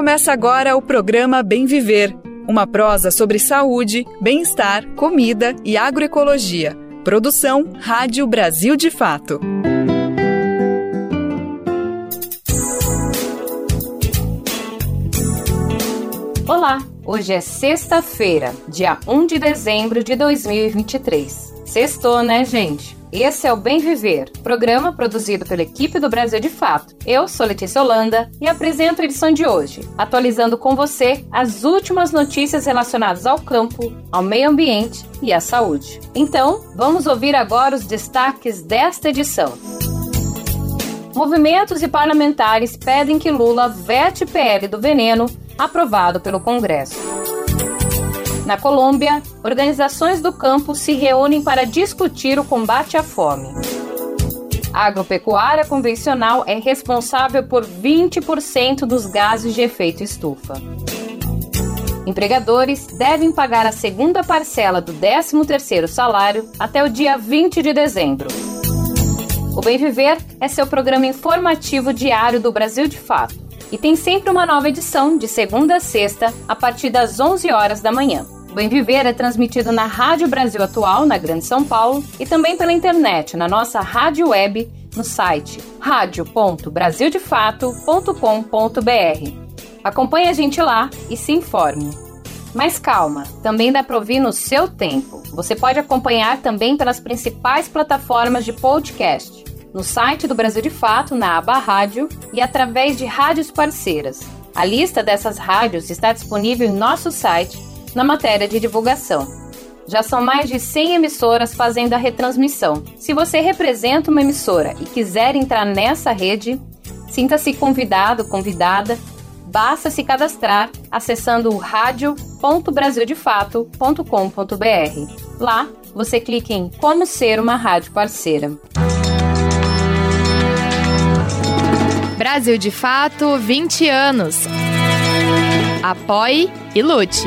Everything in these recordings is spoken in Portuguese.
Começa agora o programa Bem Viver, uma prosa sobre saúde, bem-estar, comida e agroecologia. Produção Rádio Brasil de Fato. Olá, hoje é sexta-feira, dia 1 de dezembro de 2023. Sextou, né, gente? Esse é o Bem Viver, programa produzido pela equipe do Brasil de Fato. Eu sou Letícia Holanda e apresento a edição de hoje, atualizando com você as últimas notícias relacionadas ao campo, ao meio ambiente e à saúde. Então, vamos ouvir agora os destaques desta edição. Movimentos e parlamentares pedem que Lula vete PL do veneno aprovado pelo Congresso. Na Colômbia, organizações do campo se reúnem para discutir o combate à fome. A agropecuária convencional é responsável por 20% dos gases de efeito estufa. Empregadores devem pagar a segunda parcela do 13º salário até o dia 20 de dezembro. O Bem Viver é seu programa informativo diário do Brasil de Fato e tem sempre uma nova edição de segunda a sexta a partir das 11 horas da manhã. Bem Viver é transmitido na Rádio Brasil Atual, na Grande São Paulo, e também pela internet, na nossa rádio web, no site radio.brasildefato.com.br. Acompanhe a gente lá e se informe. Mas calma, também dá para ouvir no seu tempo. Você pode acompanhar também pelas principais plataformas de podcast, no site do Brasil de Fato, na aba Rádio, e através de rádios parceiras. A lista dessas rádios está disponível em nosso site na matéria de divulgação. Já são mais de 100 emissoras fazendo a retransmissão. Se você representa uma emissora e quiser entrar nessa rede, sinta-se convidado, convidada. Basta se cadastrar acessando o radio.brasildefato.com.br. Lá, você clica em Como Ser uma Rádio Parceira. Brasil de Fato 20 anos. Apoie e lute.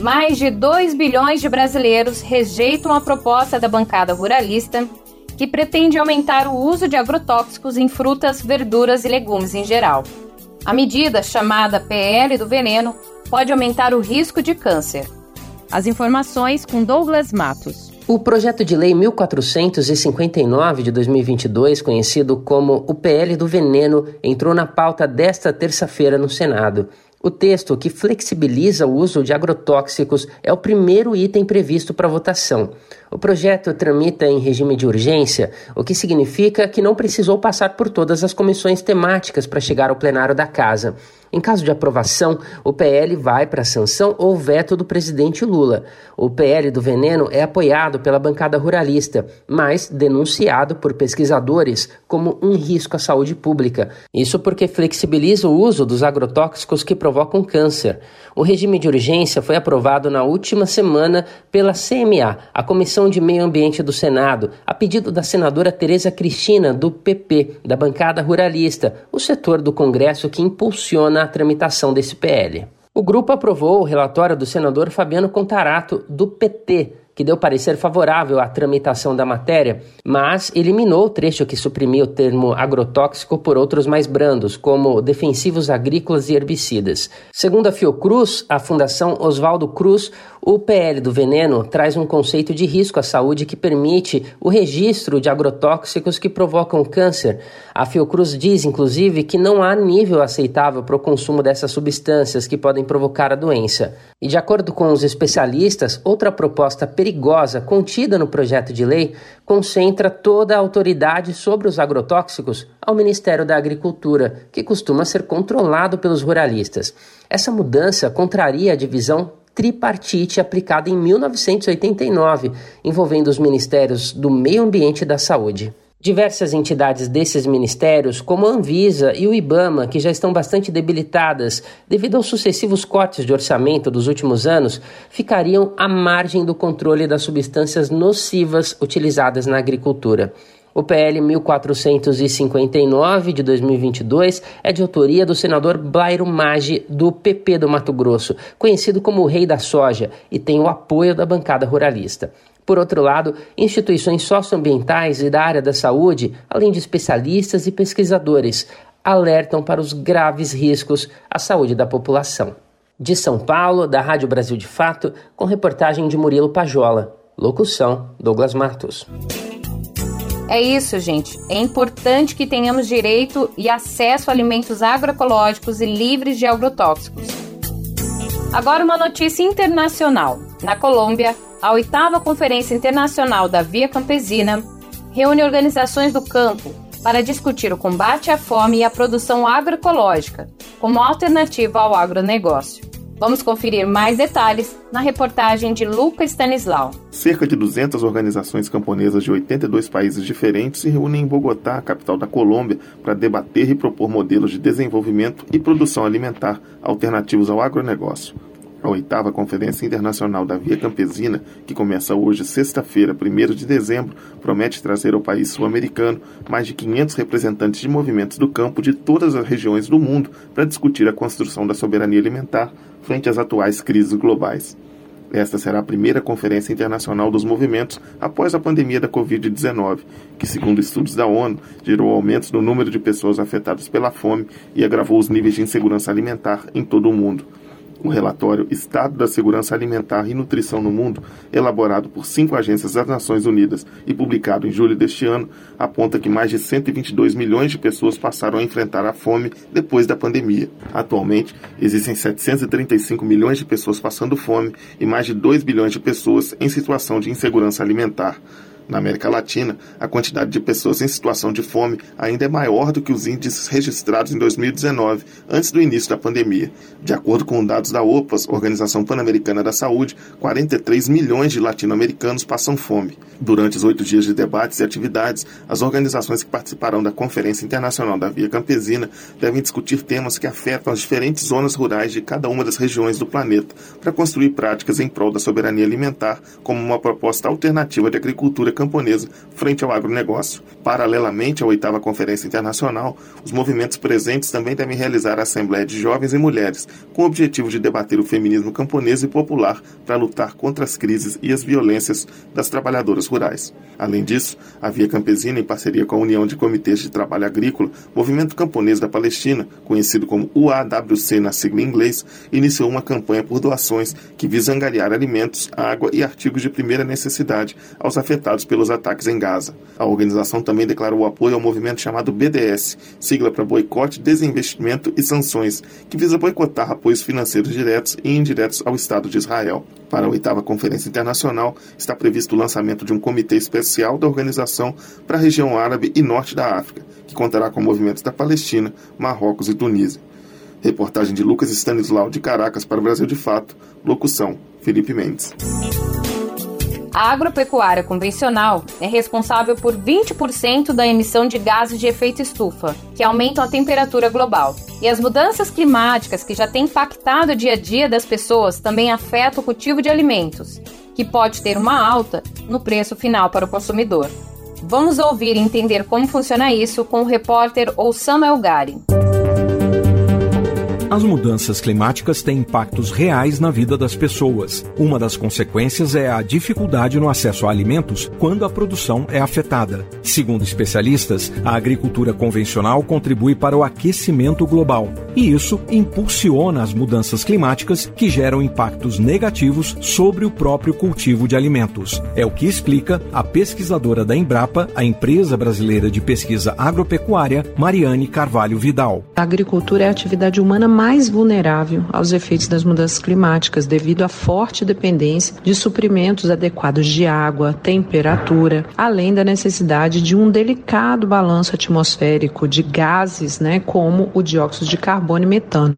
Mais de 2 bilhões de brasileiros rejeitam a proposta da bancada ruralista que pretende aumentar o uso de agrotóxicos em frutas, verduras e legumes em geral. A medida, chamada PL do veneno, pode aumentar o risco de câncer. As informações com Douglas Matos. O projeto de lei 1459 de 2022, conhecido como o PL do Veneno, entrou na pauta desta terça-feira no Senado. O texto, que flexibiliza o uso de agrotóxicos, é o primeiro item previsto para votação. O projeto tramita em regime de urgência, o que significa que não precisou passar por todas as comissões temáticas para chegar ao plenário da Casa. Em caso de aprovação, o PL vai para a sanção ou veto do presidente Lula. O PL do veneno é apoiado pela bancada ruralista, mas denunciado por pesquisadores como um risco à saúde pública. Isso porque flexibiliza o uso dos agrotóxicos que provocam câncer. O regime de urgência foi aprovado na última semana pela CMA, a Comissão de Meio Ambiente do Senado, a pedido da senadora Tereza Cristina, do PP, da bancada ruralista, o setor do Congresso que impulsiona a tramitação desse PL. O grupo aprovou o relatório do senador Fabiano Contarato, do PT, que deu parecer favorável à tramitação da matéria, mas eliminou o trecho que suprimia o termo agrotóxico por outros mais brandos, como defensivos agrícolas e herbicidas. Segundo a Fiocruz, a Fundação Oswaldo Cruz, o PL do veneno traz um conceito de risco à saúde que permite o registro de agrotóxicos que provocam câncer. A Fiocruz diz, inclusive, que não há nível aceitável para o consumo dessas substâncias que podem provocar a doença. E de acordo com os especialistas, outra proposta perigosa contida no projeto de lei concentra toda a autoridade sobre os agrotóxicos ao Ministério da Agricultura, que costuma ser controlado pelos ruralistas. Essa mudança contraria a divisão tripartite aplicada em 1989, envolvendo os ministérios do Meio Ambiente e da Saúde. Diversas entidades desses ministérios, como a Anvisa e o IBAMA, que já estão bastante debilitadas devido aos sucessivos cortes de orçamento dos últimos anos, ficariam à margem do controle das substâncias nocivas utilizadas na agricultura. O PL 1459 de 2022 é de autoria do senador Blairo Maggi, do PP do Mato Grosso, conhecido como o Rei da Soja, e tem o apoio da bancada ruralista. Por outro lado, instituições socioambientais e da área da saúde, além de especialistas e pesquisadores, alertam para os graves riscos à saúde da população. De São Paulo, da Rádio Brasil de Fato, com reportagem de Murilo Pajola. Locução: Douglas Matos. É isso, gente. É importante que tenhamos direito e acesso a alimentos agroecológicos e livres de agrotóxicos. Agora, uma notícia internacional. Na Colômbia, a oitava Conferência Internacional da Via Campesina reúne organizações do campo para discutir o combate à fome e a produção agroecológica como alternativa ao agronegócio. Vamos conferir mais detalhes na reportagem de Luca Stanislau. Cerca de 200 organizações camponesas de 82 países diferentes se reúnem em Bogotá, capital da Colômbia, para debater e propor modelos de desenvolvimento e produção alimentar alternativos ao agronegócio. A oitava Conferência Internacional da Via Campesina, que começa hoje, sexta-feira, 1 de dezembro, promete trazer ao país sul-americano mais de 500 representantes de movimentos do campo de todas as regiões do mundo para discutir a construção da soberania alimentar frente às atuais crises globais. Esta será a primeira conferência internacional dos movimentos após a pandemia da Covid-19, que, segundo estudos da ONU, gerou aumentos no número de pessoas afetadas pela fome e agravou os níveis de insegurança alimentar em todo o mundo. O relatório Estado da Segurança Alimentar e Nutrição no Mundo, elaborado por cinco agências das Nações Unidas e publicado em julho deste ano, aponta que mais de 122 milhões de pessoas passaram a enfrentar a fome depois da pandemia. Atualmente, existem 735 milhões de pessoas passando fome e mais de 2 bilhões de pessoas em situação de insegurança alimentar. Na América Latina, a quantidade de pessoas em situação de fome ainda é maior do que os índices registrados em 2019, antes do início da pandemia. De acordo com dados da OPAS, Organização Pan-Americana da Saúde, 43 milhões de latino-americanos passam fome. Durante os oito dias de debates e atividades, as organizações que participarão da Conferência Internacional da Via Campesina devem discutir temas que afetam as diferentes zonas rurais de cada uma das regiões do planeta, para construir práticas em prol da soberania alimentar como uma proposta alternativa de agricultura camponesa frente ao agronegócio. Paralelamente à oitava Conferência Internacional, os movimentos presentes também devem realizar a Assembleia de Jovens e Mulheres, com o objetivo de debater o feminismo camponês e popular para lutar contra as crises e as violências das trabalhadoras rurais. Além disso, a Via Campesina, em parceria com a União de Comitês de Trabalho Agrícola, Movimento Camponês da Palestina, conhecido como UAWC na sigla em inglês, iniciou uma campanha por doações que visa angariar alimentos, água e artigos de primeira necessidade aos afetados pelos ataques em Gaza. A organização também declarou apoio ao movimento chamado BDS, sigla para Boicote, Desinvestimento e Sanções, que visa boicotar apoios financeiros diretos e indiretos ao Estado de Israel. Para a oitava Conferência Internacional, está previsto o lançamento de um comitê especial da organização para a região árabe e norte da África, que contará com movimentos da Palestina, Marrocos e Tunísia. Reportagem de Lucas Stanislau de Caracas para o Brasil de Fato. Locução: Felipe Mendes. A agropecuária convencional é responsável por 20% da emissão de gases de efeito estufa, que aumentam a temperatura global. E as mudanças climáticas que já têm impactado o dia a dia das pessoas também afetam o cultivo de alimentos, que pode ter uma alta no preço final para o consumidor. Vamos ouvir e entender como funciona isso com o repórter Oussama Elgari. As mudanças climáticas têm impactos reais na vida das pessoas. Uma das consequências é a dificuldade no acesso a alimentos quando a produção é afetada. Segundo especialistas, a agricultura convencional contribui para o aquecimento global, e isso impulsiona as mudanças climáticas que geram impactos negativos sobre o próprio cultivo de alimentos. É o que explica a pesquisadora da Embrapa, a empresa brasileira de pesquisa agropecuária, Mariane Carvalho Vidal. A agricultura é a atividade humana mais mais vulnerável aos efeitos das mudanças climáticas devido à forte dependência de suprimentos adequados de água, temperatura, além da necessidade de um delicado balanço atmosférico de gases, né, como o dióxido de carbono e metano.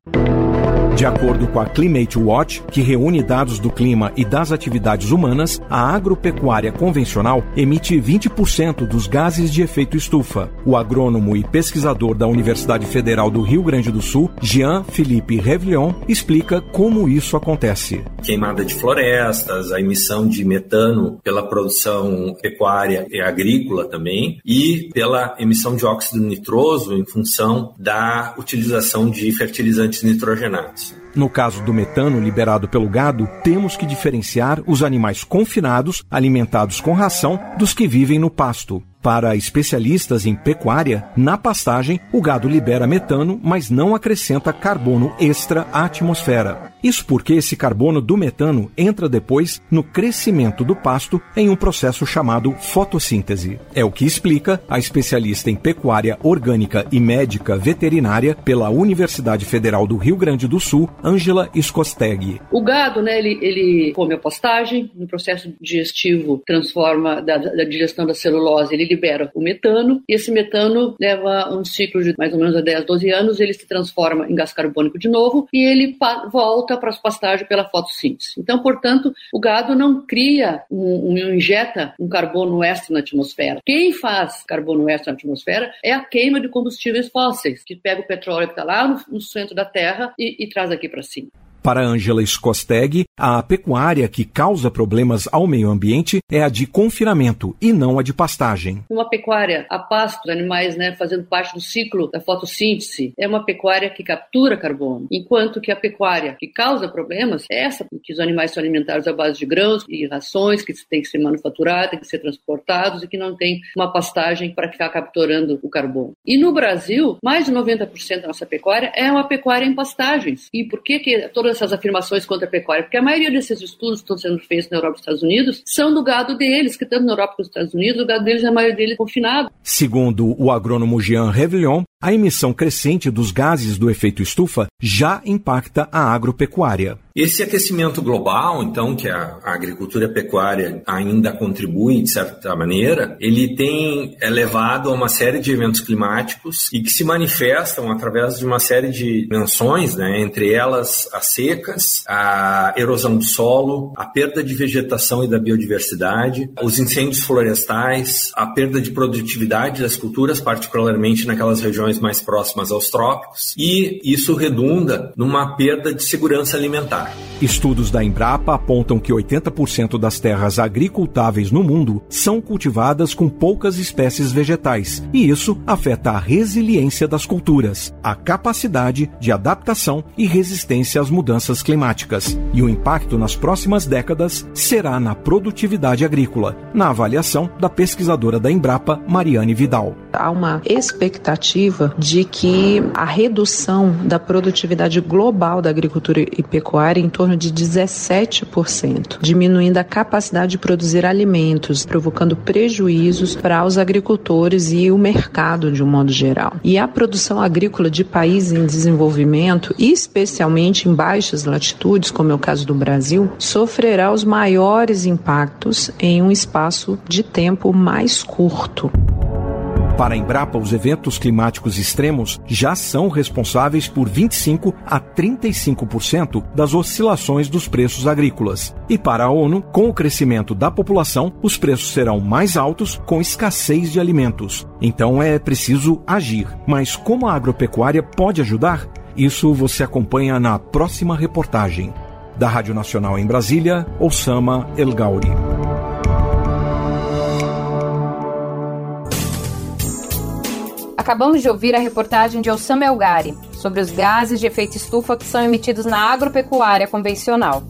De acordo com a Climate Watch, que reúne dados do clima e das atividades humanas, a agropecuária convencional emite 20% dos gases de efeito estufa. O agrônomo e pesquisador da Universidade Federal do Rio Grande do Sul, Jean Philippe Revlion, explica como isso acontece. Queimada de florestas, a emissão de metano pela produção pecuária e agrícola também, e pela emissão de óxido nitroso em função da utilização de fertilizantes nitrogenados. No caso do metano liberado pelo gado, temos que diferenciar os animais confinados, alimentados com ração, dos que vivem no pasto. Para especialistas em pecuária, na pastagem, o gado libera metano, mas não acrescenta carbono extra à atmosfera. Isso porque esse carbono do metano entra depois no crescimento do pasto em um processo chamado fotossíntese. É o que explica a especialista em pecuária orgânica e médica veterinária pela Universidade Federal do Rio Grande do Sul, Ângela Skosteg. O gado, né, ele, ele come a pastagem, no processo digestivo transforma da, da digestão da celulose, ele libera o metano, e esse metano leva um ciclo de mais ou menos 10, 12 anos, ele se transforma em gás carbônico de novo, e ele volta para as pastagens pela fotossíntese. Então, portanto, o gado não cria, um, um, injeta um carbono extra na atmosfera. Quem faz carbono extra na atmosfera é a queima de combustíveis fósseis, que pega o petróleo que está lá no, no centro da Terra e, e traz aqui para cima. Para Angela Skosteg, a pecuária que causa problemas ao meio ambiente é a de confinamento e não a de pastagem. Uma pecuária a pasto, animais né, fazendo parte do ciclo da fotossíntese, é uma pecuária que captura carbono, enquanto que a pecuária que causa problemas é essa, que os animais são alimentados à base de grãos e rações que têm que ser manufaturados, têm que ser transportados e que não tem uma pastagem para ficar capturando o carbono. E no Brasil, mais de 90% da nossa pecuária é uma pecuária em pastagens. E por que, que todas essas afirmações contra a pecuária, porque a maioria desses estudos que estão sendo feitos na Europa e nos Estados Unidos são do gado deles, que tanto na Europa como nos Estados Unidos, o gado deles, a maioria deles é confinado. Segundo o agrônomo Jean Revillon, a emissão crescente dos gases do efeito estufa já impacta a agropecuária. Esse aquecimento global, então, que a, agricultura pecuária ainda contribuem de certa maneira, ele tem é levado a uma série de eventos climáticos e que se manifestam através de uma série de dimensões, né, entre elas as secas, a erosão do solo, a perda de vegetação e da biodiversidade, os incêndios florestais, a perda de produtividade das culturas, particularmente naquelas regiões mais próximas aos trópicos, e isso redunda numa perda de segurança alimentar. Estudos da Embrapa apontam que 80% das terras agricultáveis no mundo são cultivadas com poucas espécies vegetais, e isso afeta a resiliência das culturas, a capacidade de adaptação e resistência às mudanças climáticas. E o impacto nas próximas décadas será na produtividade agrícola, na avaliação da pesquisadora da Embrapa, Mariane Vidal. Há uma expectativa de que a redução da produtividade global da agricultura e pecuária em torno de 17%, diminuindo a capacidade de produzir alimentos, provocando prejuízos para os agricultores e o mercado de um modo geral. E a produção agrícola de países em desenvolvimento, especialmente em baixas latitudes, como é o caso do Brasil, sofrerá os maiores impactos em um espaço de tempo mais curto. Para a Embrapa, os eventos climáticos extremos já são responsáveis por 25 a 35% das oscilações dos preços agrícolas. E para a ONU, com o crescimento da população, os preços serão mais altos com escassez de alimentos. Então é preciso agir. Mas como a agropecuária pode ajudar? Isso você acompanha na próxima reportagem. Da Rádio Nacional em Brasília, Osama El Gauri. Acabamos de ouvir a reportagem de Osama Elgari sobre os gases de efeito estufa que são emitidos na agropecuária convencional.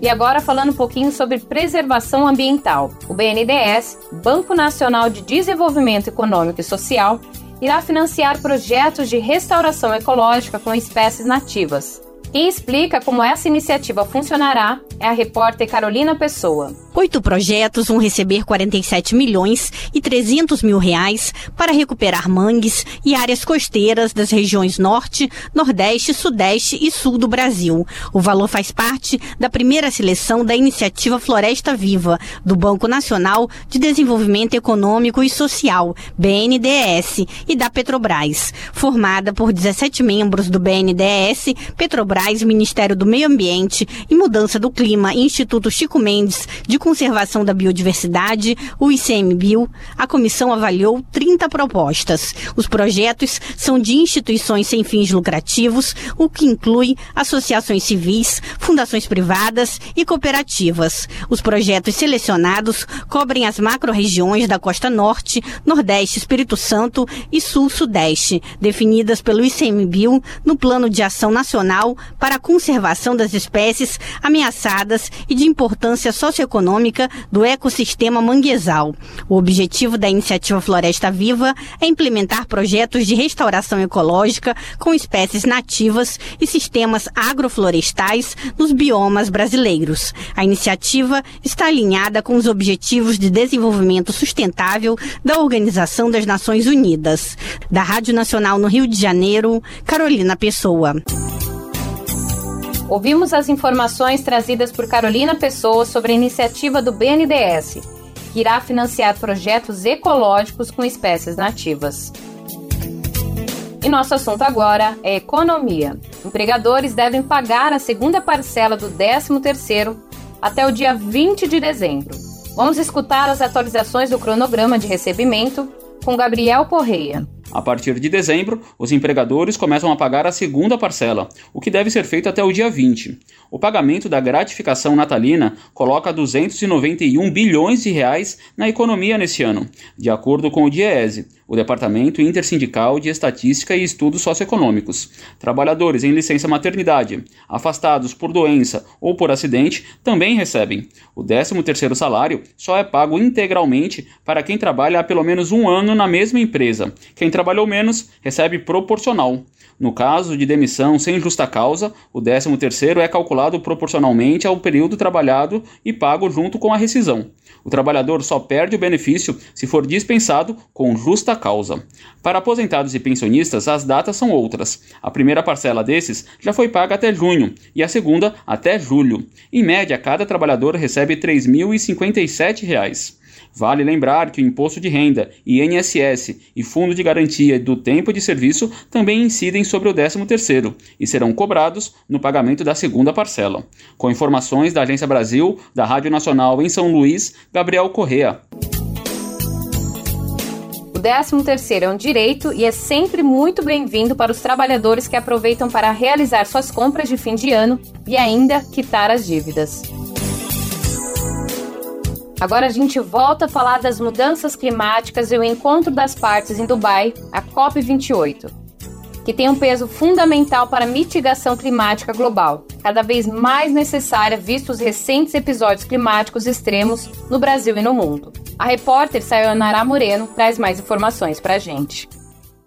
E agora falando um pouquinho sobre preservação ambiental. O BNDES, Banco Nacional de Desenvolvimento Econômico e Social, irá financiar projetos de restauração ecológica com espécies nativas. Quem explica como essa iniciativa funcionará é a repórter Carolina Pessoa. Oito projetos vão receber 47 milhões e 300 mil reais para recuperar mangues e áreas costeiras das regiões Norte, Nordeste, Sudeste e Sul do Brasil. O valor faz parte da primeira seleção da iniciativa Floresta Viva, do Banco Nacional de Desenvolvimento Econômico e Social, BNDES, e da Petrobras. Formada por 17 membros do BNDES, Petrobras Gerais, Ministério do Meio Ambiente e Mudança do Clima Instituto Chico Mendes de Conservação da Biodiversidade, o ICMBio, a comissão avaliou 30 propostas. Os projetos são de instituições sem fins lucrativos, o que inclui associações civis, fundações privadas e cooperativas. Os projetos selecionados cobrem as macro-regiões da Costa Norte, Nordeste, Espírito Santo e Sul-Sudeste, definidas pelo ICMBio no Plano de Ação Nacional para a Conservação das Espécies Ameaçadas e de Importância Socioeconômica do Ecossistema Manguezal. O objetivo da iniciativa Floresta Viva é implementar projetos de restauração ecológica com espécies nativas e sistemas agroflorestais nos biomas brasileiros. A iniciativa está alinhada com os Objetivos de Desenvolvimento Sustentável da Organização das Nações Unidas. Da Rádio Nacional no Rio de Janeiro, Carolina Pessoa. Ouvimos as informações trazidas por Carolina Pessoa sobre a iniciativa do BNDES, que irá financiar projetos ecológicos com espécies nativas. E nosso assunto agora é economia. Empregadores devem pagar a segunda parcela do 13º até o dia 20 de dezembro. Vamos escutar as atualizações do cronograma de recebimento com Gabriel Correia. A partir de dezembro, os empregadores começam a pagar a segunda parcela, o que deve ser feito até o dia 20. O pagamento da gratificação natalina coloca 291 bilhões de reais na economia nesse ano, de acordo com o DIEESE, o Departamento Intersindical de Estatística e Estudos Socioeconômicos. Trabalhadores em licença maternidade, afastados por doença ou por acidente, também recebem. O 13º salário só é pago integralmente para quem trabalha há pelo menos um ano na mesma empresa. Quem trabalhou menos recebe proporcional. No caso de demissão sem justa causa, o 13º é calculado proporcionalmente ao período trabalhado e pago junto com a rescisão. O trabalhador só perde o benefício se for dispensado com justa causa. Para aposentados e pensionistas, as datas são outras. A primeira parcela desses já foi paga até junho e a segunda até julho. Em média, cada trabalhador recebe R$ 3.057. Vale lembrar que o imposto de renda, INSS e fundo de garantia do tempo de serviço também incidem sobre o 13º e serão cobrados no pagamento da segunda parcela. Com informações da Agência Brasil, da Rádio Nacional em São Luís, Gabriel Correa. O 13º é um direito e é sempre muito bem-vindo para os trabalhadores que aproveitam para realizar suas compras de fim de ano e ainda quitar as dívidas. Agora a gente volta a falar das mudanças climáticas e o encontro das partes em Dubai, a COP28, que tem um peso fundamental para a mitigação climática global, cada vez mais necessária vistos os recentes episódios climáticos extremos no Brasil e no mundo. A repórter Sayonara Moreno traz mais informações para a gente.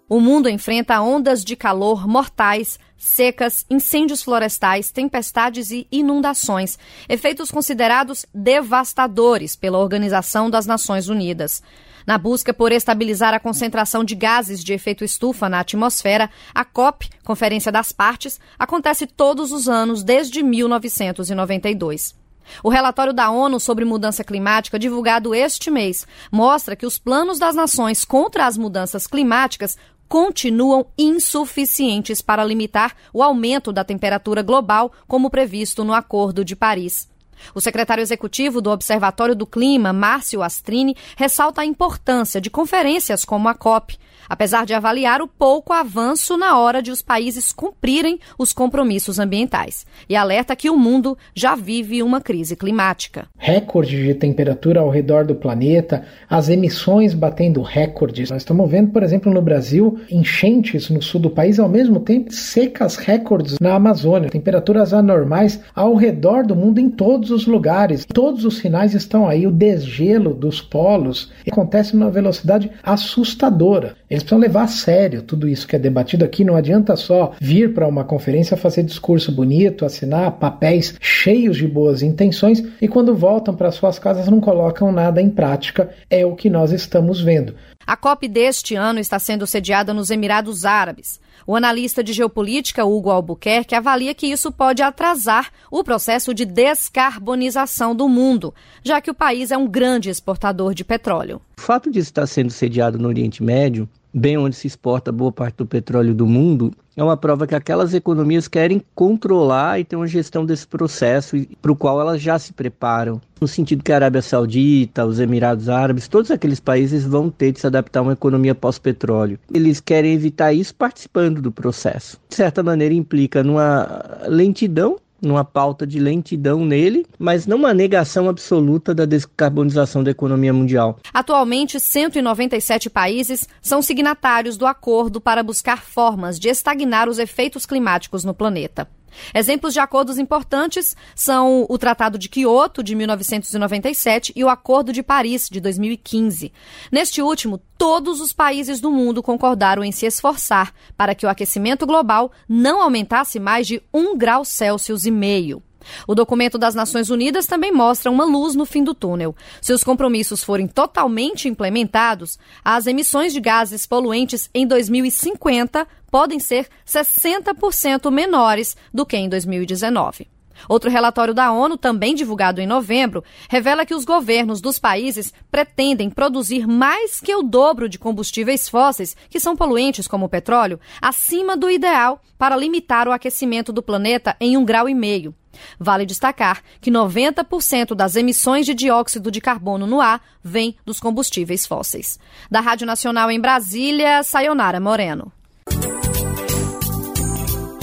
O mundo enfrenta ondas de calor mortais secas, incêndios florestais, tempestades e inundações, efeitos considerados devastadores pela Organização das Nações Unidas. Na busca por estabilizar a concentração de gases de efeito estufa na atmosfera, a COP, Conferência das Partes, acontece todos os anos desde 1992. O relatório da ONU sobre mudança climática, divulgado este mês, mostra que os planos das nações contra as mudanças climáticas continuam insuficientes para limitar o aumento da temperatura global, como previsto no Acordo de Paris. O secretário executivo do Observatório do Clima, Márcio Astrini, ressalta a importância de conferências como a COP, apesar de avaliar o pouco avanço na hora de os países cumprirem os compromissos ambientais. E alerta que o mundo já vive uma crise climática. Recorde de temperatura ao redor do planeta, as emissões batendo recordes. Nós estamos vendo, por exemplo, no Brasil, enchentes no sul do país, ao mesmo tempo secas recordes na Amazônia, temperaturas anormais ao redor do mundo em todos os lugares. Todos os sinais estão aí, o desgelo dos polos acontece numa velocidade assustadora. Eles precisam levar a sério tudo isso que é debatido aqui. Não adianta só vir para uma conferência fazer discurso bonito, assinar papéis cheios de boas intenções e quando voltam para suas casas não colocam nada em prática. É o que nós estamos vendo. A COP deste ano está sendo sediada nos Emirados Árabes. O analista de geopolítica Hugo Albuquerque avalia que isso pode atrasar o processo de descarbonização do mundo, já que o país é um grande exportador de petróleo. O fato de estar sendo sediado no Oriente Médio bem onde se exporta boa parte do petróleo do mundo, é uma prova que aquelas economias querem controlar e ter uma gestão desse processo para o qual elas já se preparam. No sentido que a Arábia Saudita, os Emirados Árabes, todos aqueles países vão ter de se adaptar a uma economia pós-petróleo. Eles querem evitar isso participando do processo. De certa maneira, implica numa lentidão numa pauta de lentidão nele, mas não uma negação absoluta da descarbonização da economia mundial. Atualmente, 197 países são signatários do acordo para buscar formas de estagnar os efeitos climáticos no planeta. Exemplos de acordos importantes são o Tratado de Quioto, de 1997, e o Acordo de Paris, de 2015. Neste último, todos os países do mundo concordaram em se esforçar para que o aquecimento global não aumentasse mais de um grau Celsius e meio. O documento das Nações Unidas também mostra uma luz no fim do túnel. Se os compromissos forem totalmente implementados, as emissões de gases poluentes em 2050 podem ser 60% menores do que em 2019. Outro relatório da ONU, também divulgado em novembro, revela que os governos dos países pretendem produzir mais que o dobro de combustíveis fósseis, que são poluentes como o petróleo, acima do ideal para limitar o aquecimento do planeta em um grau e meio. Vale destacar que 90% das emissões de dióxido de carbono no ar vem dos combustíveis fósseis. Da Rádio Nacional em Brasília, Sayonara Moreno.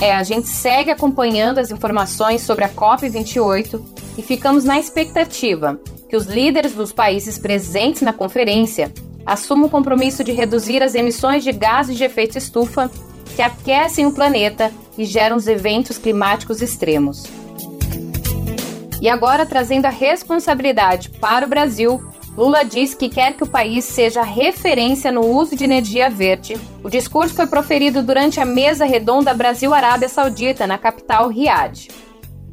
É, a gente segue acompanhando as informações sobre a COP28 e ficamos na expectativa que os líderes dos países presentes na conferência assumam o compromisso de reduzir as emissões de gases de efeito estufa que aquecem o planeta e geram os eventos climáticos extremos. E agora, trazendo a responsabilidade para o Brasil, Lula diz que quer que o país seja referência no uso de energia verde. O discurso foi proferido durante a mesa redonda Brasil-Arábia Saudita, na capital Riad.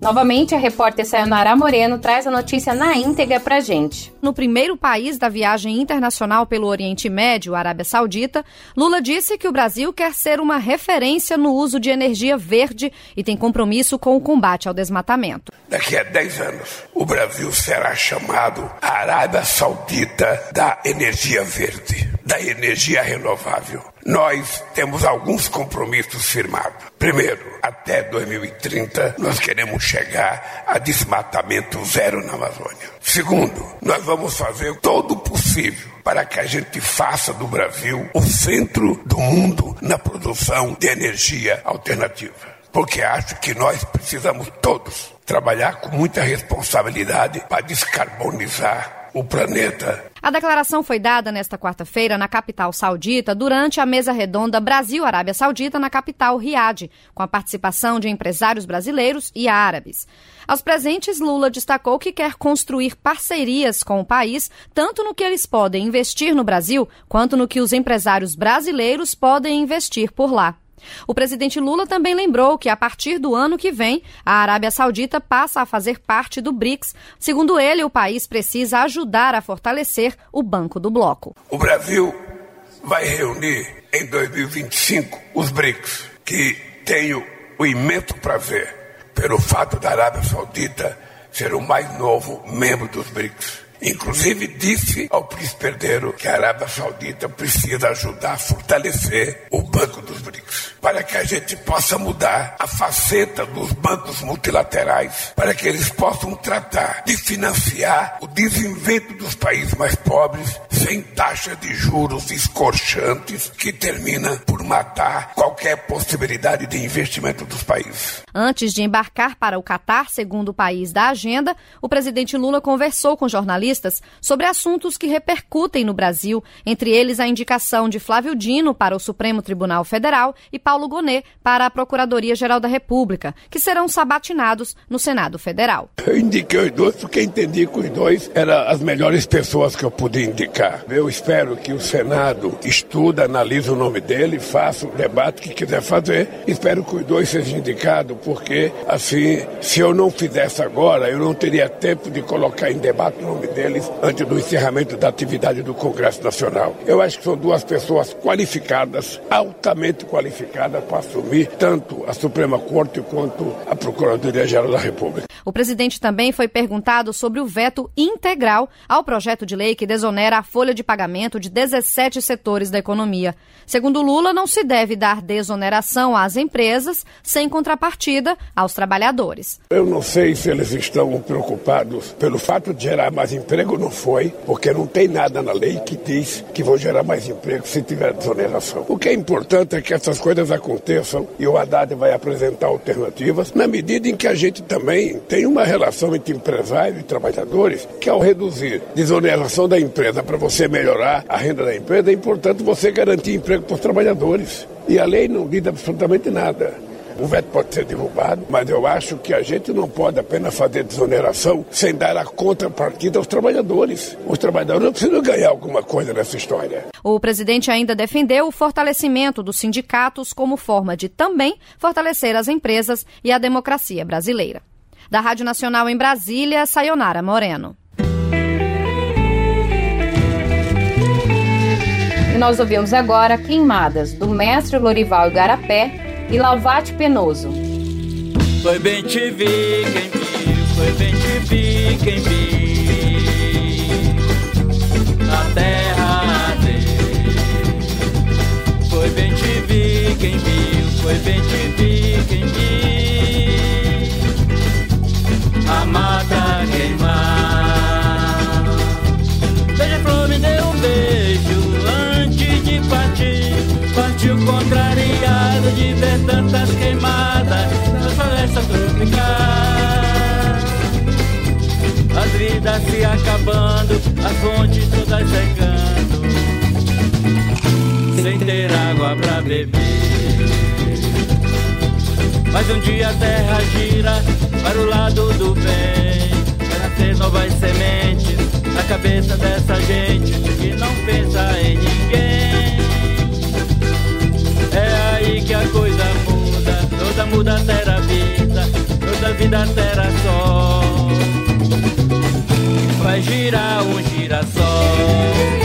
Novamente, a repórter Sayonara Moreno traz a notícia na íntegra pra gente. No primeiro país da viagem internacional pelo Oriente Médio, Arábia Saudita, Lula disse que o Brasil quer ser uma referência no uso de energia verde e tem compromisso com o combate ao desmatamento. Daqui a 10 anos, o Brasil será chamado Arábia Saudita da energia verde, da energia renovável nós temos alguns compromissos firmados. Primeiro, até 2030, nós queremos chegar a desmatamento zero na Amazônia. Segundo, nós vamos fazer todo o possível para que a gente faça do Brasil o centro do mundo na produção de energia alternativa. Porque acho que nós precisamos todos trabalhar com muita responsabilidade para descarbonizar o planeta. A declaração foi dada nesta quarta-feira na capital saudita durante a mesa redonda Brasil-Arábia Saudita na capital Riad, com a participação de empresários brasileiros e árabes. Aos presentes, Lula destacou que quer construir parcerias com o país, tanto no que eles podem investir no Brasil, quanto no que os empresários brasileiros podem investir por lá. O presidente Lula também lembrou que, a partir do ano que vem, a Arábia Saudita passa a fazer parte do BRICS. Segundo ele, o país precisa ajudar a fortalecer o Banco do Bloco. O Brasil vai reunir em 2025 os BRICS, que tenho o imenso prazer, pelo fato da Arábia Saudita ser o mais novo membro dos BRICS. Inclusive disse ao príncipe herdeiro que a Arábia Saudita precisa ajudar a fortalecer o Banco dos BRICS, para que a gente possa mudar a faceta dos bancos multilaterais, para que eles possam tratar de financiar o desenvolvimento dos países mais pobres sem taxa de juros escorchantes que termina por matar qualquer possibilidade de investimento dos países. Antes de embarcar para o Catar, segundo o país da agenda, o presidente Lula conversou com jornalistas sobre assuntos que repercutem no Brasil, entre eles a indicação de Flávio Dino para o Supremo Tribunal Federal e Paulo Gonet para a Procuradoria-Geral da República, que serão sabatinados no Senado Federal. Eu indiquei os dois porque entendi que os dois eram as melhores pessoas que eu podia indicar. Eu espero que o Senado estude, analise o nome dele, faça o debate que quiser fazer. Espero que os dois sejam indicados, porque assim, se eu não fizesse agora, eu não teria tempo de colocar em debate o nome dele deles antes do encerramento da atividade do Congresso Nacional. Eu acho que são duas pessoas qualificadas, altamente qualificadas para assumir tanto a Suprema Corte quanto a Procuradoria-Geral da República. O presidente também foi perguntado sobre o veto integral ao projeto de lei que desonera a folha de pagamento de 17 setores da economia. Segundo Lula, não se deve dar desoneração às empresas sem contrapartida aos trabalhadores. Eu não sei se eles estão preocupados pelo fato de gerar mais emprego, não foi, porque não tem nada na lei que diz que vão gerar mais emprego se tiver desoneração. O que é importante é que essas coisas aconteçam e o Haddad vai apresentar alternativas na medida em que a gente também tem uma relação entre empresário e trabalhadores que ao reduzir desoneração da empresa para você melhorar a renda da empresa é importante você garantir emprego para os trabalhadores. E a lei não diz absolutamente nada. O veto pode ser derrubado, mas eu acho que a gente não pode apenas fazer desoneração sem dar a contrapartida aos trabalhadores. Os trabalhadores não precisam ganhar alguma coisa nessa história. O presidente ainda defendeu o fortalecimento dos sindicatos como forma de também fortalecer as empresas e a democracia brasileira. Da Rádio Nacional em Brasília, Sayonara Moreno. E nós ouvimos agora Queimadas, do mestre Lorival Igarapé e Lavate Penoso. Foi bem te vi quem viu, foi bem te vi quem viu na terra dele. Foi bem te vi quem viu, foi bem te vi quem viu a mata queimar. Partiu contrariado de ver tantas queimadas na floresta tropical. As vidas se acabando, as fontes todas secando, sem ter água pra beber. Mas um dia a terra gira para o lado do bem, vai nascer novas sementes na cabeça dessa gente que não pensa em ninguém. É aí que a coisa muda, toda muda terá vida, toda vida terá sol. Vai girar um girassol.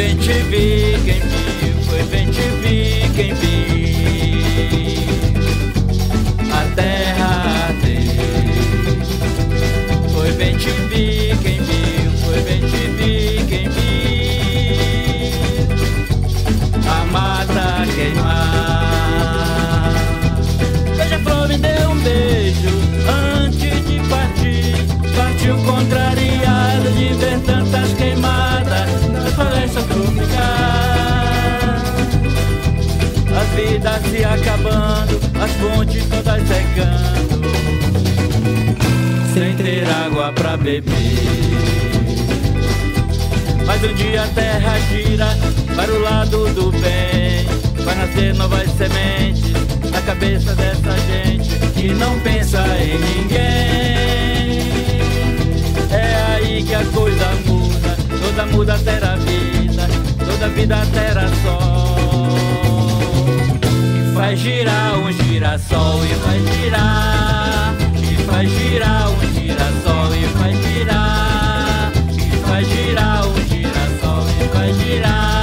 Bem te vi acabando, as fontes todas secando, sem ter água pra beber. Mas um dia a terra gira para o lado do bem, vai nascer novas sementes na cabeça dessa gente que não pensa em ninguém. É aí que a coisa muda, toda muda terá vida, toda vida terá sol. Faz girar um girassol e vai girar, e faz girar um girassol e vai girar, e faz girar um girassol e vai girar.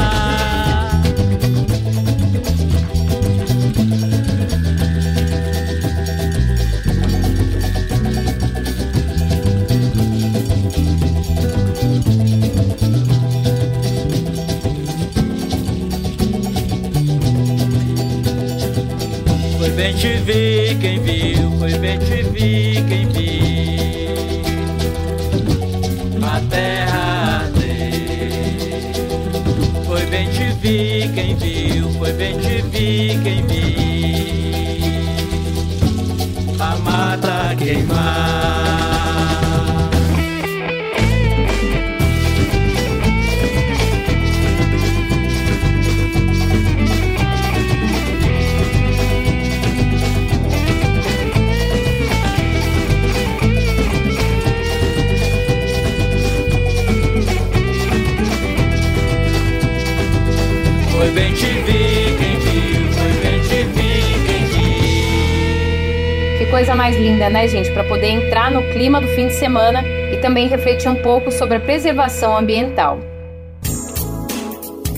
Te vi quem viu, foi bem te vi quem viu a terra dele. Foi bem te vi quem viu, foi bem te vi quem viu bem te vi, entendi. viu, bem te vi, entendi. Que coisa mais linda, né, gente? Para poder entrar no clima do fim de semana e também refletir um pouco sobre a preservação ambiental.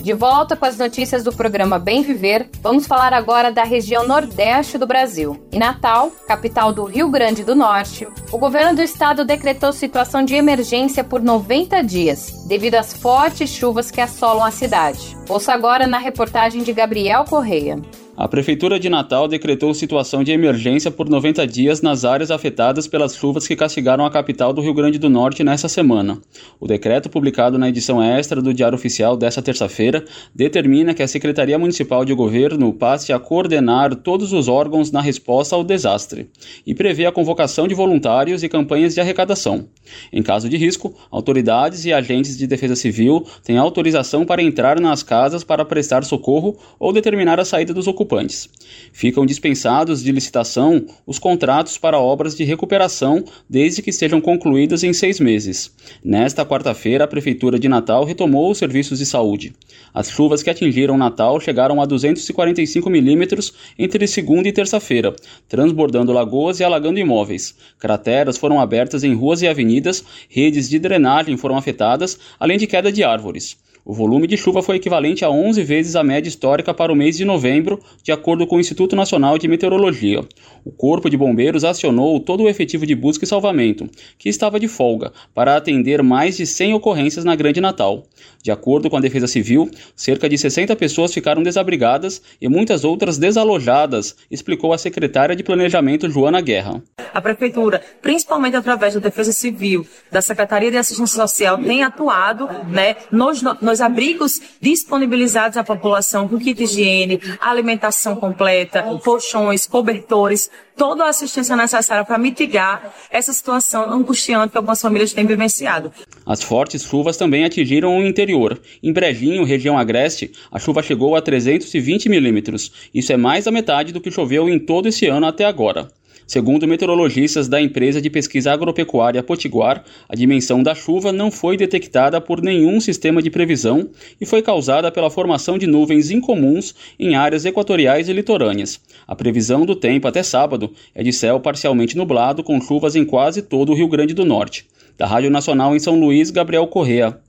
De volta com as notícias do programa Bem Viver, vamos falar agora da região nordeste do Brasil. Em Natal, capital do Rio Grande do Norte, o governo do estado decretou situação de emergência por 90 dias, devido às fortes chuvas que assolam a cidade. Ouça agora na reportagem de Gabriel Correia. A Prefeitura de Natal decretou situação de emergência por 90 dias nas áreas afetadas pelas chuvas que castigaram a capital do Rio Grande do Norte nesta semana. O decreto, publicado na edição extra do Diário Oficial desta terça-feira, determina que a Secretaria Municipal de Governo passe a coordenar todos os órgãos na resposta ao desastre e prevê a convocação de voluntários e campanhas de arrecadação. Em caso de risco, autoridades e agentes de defesa civil têm autorização para entrar nas casas para prestar socorro ou determinar a saída dos ocupantes ocupantes. Ficam dispensados de licitação os contratos para obras de recuperação, desde que sejam concluídas em seis meses. Nesta quarta-feira, a Prefeitura de Natal retomou os serviços de saúde. As chuvas que atingiram Natal chegaram a 245 milímetros entre segunda e terça-feira, transbordando lagoas e alagando imóveis. Crateras foram abertas em ruas e avenidas, redes de drenagem foram afetadas, além de queda de árvores. O volume de chuva foi equivalente a 11 vezes a média histórica para o mês de novembro, de acordo com o Instituto Nacional de Meteorologia. O Corpo de Bombeiros acionou todo o efetivo de busca e salvamento, que estava de folga, para atender mais de 100 ocorrências na Grande Natal. De acordo com a Defesa Civil, cerca de 60 pessoas ficaram desabrigadas e muitas outras desalojadas, explicou a secretária de Planejamento Joana Guerra. A Prefeitura, principalmente através da Defesa Civil, da Secretaria de Assistência Social, tem atuado né, nos, nos abrigos disponibilizados à população com kit higiene, alimentação completa, colchões, cobertores, toda a assistência necessária para mitigar essa situação angustiante que algumas famílias têm vivenciado. As fortes chuvas também atingiram o interior. Em Brejinho, região agreste, a chuva chegou a 320 milímetros. Isso é mais da metade do que choveu em todo esse ano até agora. Segundo meteorologistas da empresa de pesquisa agropecuária Potiguar, a dimensão da chuva não foi detectada por nenhum sistema de previsão e foi causada pela formação de nuvens incomuns em áreas equatoriais e litorâneas. A previsão do tempo até sábado é de céu parcialmente nublado com chuvas em quase todo o Rio Grande do Norte. Da Rádio Nacional em São Luís, Gabriel Correa.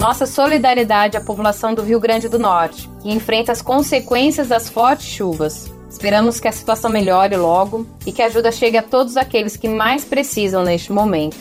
Nossa solidariedade à população do Rio Grande do Norte, que enfrenta as consequências das fortes chuvas. Esperamos que a situação melhore logo e que a ajuda chegue a todos aqueles que mais precisam neste momento.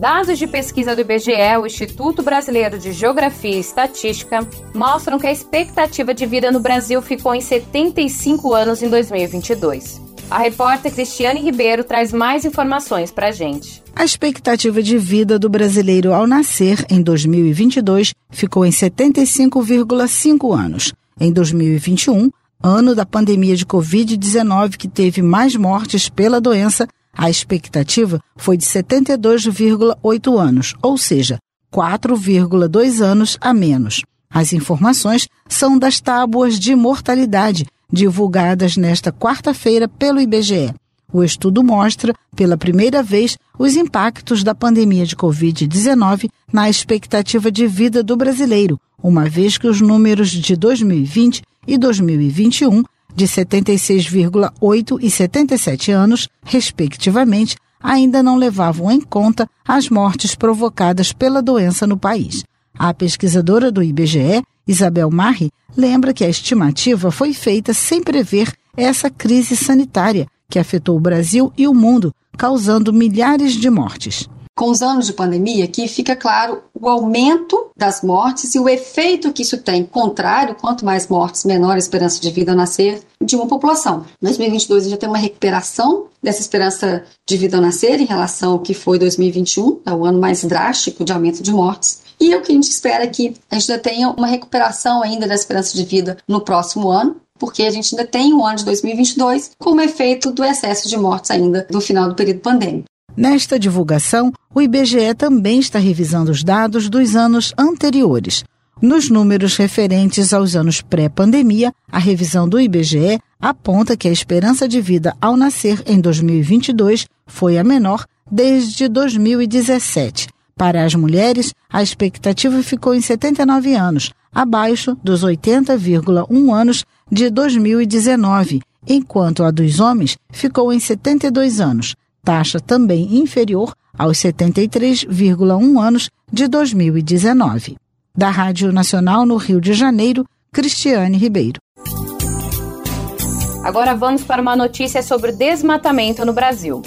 Dados de pesquisa do IBGE, o Instituto Brasileiro de Geografia e Estatística, mostram que a expectativa de vida no Brasil ficou em 75 anos em 2022. A repórter Cristiane Ribeiro traz mais informações para a gente. A expectativa de vida do brasileiro ao nascer em 2022 ficou em 75,5 anos. Em 2021, ano da pandemia de Covid-19 que teve mais mortes pela doença, a expectativa foi de 72,8 anos, ou seja, 4,2 anos a menos. As informações são das tábuas de mortalidade divulgadas nesta quarta-feira pelo IBGE. O estudo mostra, pela primeira vez, os impactos da pandemia de Covid-19 na expectativa de vida do brasileiro, uma vez que os números de 2020 e 2021, de 76,8 e 77 anos, respectivamente, ainda não levavam em conta as mortes provocadas pela doença no país. A pesquisadora do IBGE, Isabel Marri, lembra que a estimativa foi feita sem prever essa crise sanitária que afetou o Brasil e o mundo, causando milhares de mortes com os anos de pandemia que fica claro o aumento das mortes e o efeito que isso tem, contrário, quanto mais mortes, menor a esperança de vida ao nascer de uma população. Em 2022 já tem uma recuperação dessa esperança de vida ao nascer em relação ao que foi 2021, é o ano mais drástico de aumento de mortes. E o que a gente espera é que a gente ainda tenha uma recuperação ainda da esperança de vida no próximo ano, porque a gente ainda tem o ano de 2022 como efeito do excesso de mortes ainda do final do período pandêmico. Nesta divulgação, o IBGE também está revisando os dados dos anos anteriores. Nos números referentes aos anos pré-pandemia, a revisão do IBGE aponta que a esperança de vida ao nascer em 2022 foi a menor desde 2017. Para as mulheres, a expectativa ficou em 79 anos, abaixo dos 80,1 anos de 2019 enquanto a dos homens ficou em 72 anos, taxa também inferior aos 73,1 anos de 2019. Da Rádio Nacional no Rio de Janeiro, Cristiane Ribeiro. Agora vamos para uma notícia sobre desmatamento no Brasil.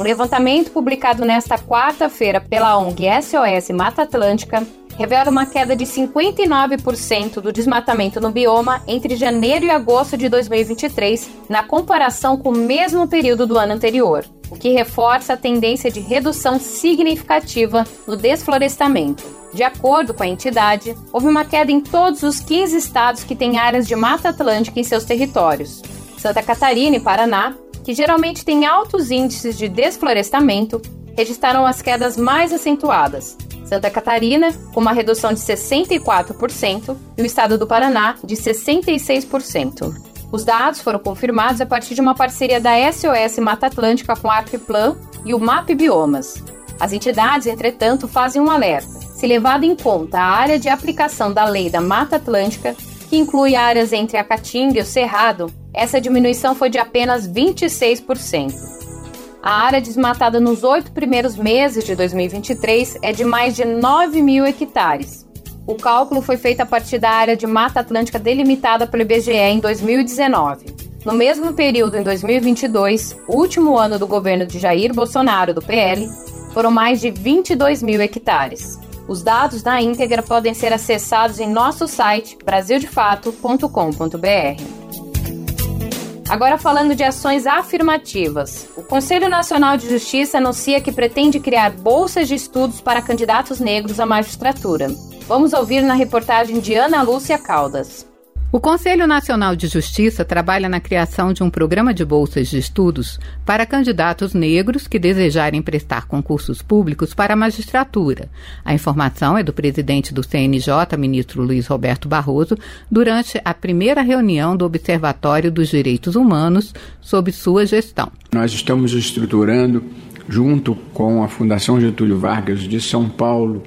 Um levantamento publicado nesta quarta-feira pela ONG SOS Mata Atlântica revela uma queda de 59% do desmatamento no bioma entre janeiro e agosto de 2023, na comparação com o mesmo período do ano anterior, o que reforça a tendência de redução significativa no desflorestamento. De acordo com a entidade, houve uma queda em todos os 15 estados que têm áreas de Mata Atlântica em seus territórios. Santa Catarina e Paraná, que geralmente têm altos índices de desflorestamento, registraram as quedas mais acentuadas, Santa Catarina, com uma redução de 64%, e o estado do Paraná, de 66%. Os dados foram confirmados a partir de uma parceria da SOS Mata Atlântica com a Arquiplan e o MAP Biomas. As entidades, entretanto, fazem um alerta. Se levado em conta a área de aplicação da lei da Mata Atlântica, que inclui áreas entre a Caatinga e o Cerrado, essa diminuição foi de apenas 26%. A área desmatada nos oito primeiros meses de 2023 é de mais de 9 mil hectares. O cálculo foi feito a partir da área de Mata Atlântica delimitada pelo IBGE em 2019. No mesmo período, em 2022, último ano do governo de Jair Bolsonaro, do PL, foram mais de 22 mil hectares. Os dados na íntegra podem ser acessados em nosso site brasildefato.com.br. Agora falando de ações afirmativas. O Conselho Nacional de Justiça anuncia que pretende criar bolsas de estudos para candidatos negros à magistratura. Vamos ouvir na reportagem de Ana Lúcia Caldas. O Conselho Nacional de Justiça trabalha na criação de um programa de bolsas de estudos para candidatos negros que desejarem prestar concursos públicos para a magistratura. A informação é do presidente do CNJ, ministro Luiz Roberto Barroso, durante a primeira reunião do Observatório dos Direitos Humanos sob sua gestão. Nós estamos estruturando, junto com a Fundação Getúlio Vargas de São Paulo,